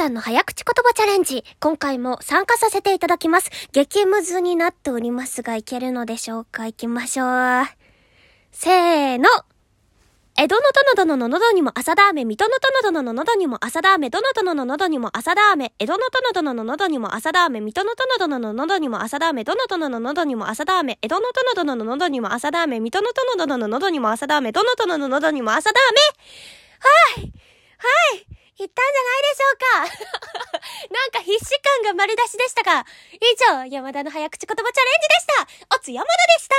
さんの早口言葉チャレンジ。今回も参加させていただきます。激ムズになっておりますが、いけるのでしょうか？行きましょう。せーの。江戸の殿殿の喉にも朝だ飴、水戸の殿殿の喉にも朝だ飴、どの殿の喉にも朝だ飴、江戸の殿殿の喉にも朝だ飴、水戸の殿殿の喉にも朝だ飴、どの殿の喉にも朝だ飴、江戸の殿殿の喉にも朝だ飴、水戸の殿殿の喉にも朝だ飴、どの殿の喉にも朝だ飴。ったんじゃないでしょうか。なんか必死感が丸出しでしたが、以上、山田の早口言葉チャレンジでした。おつ山田でした。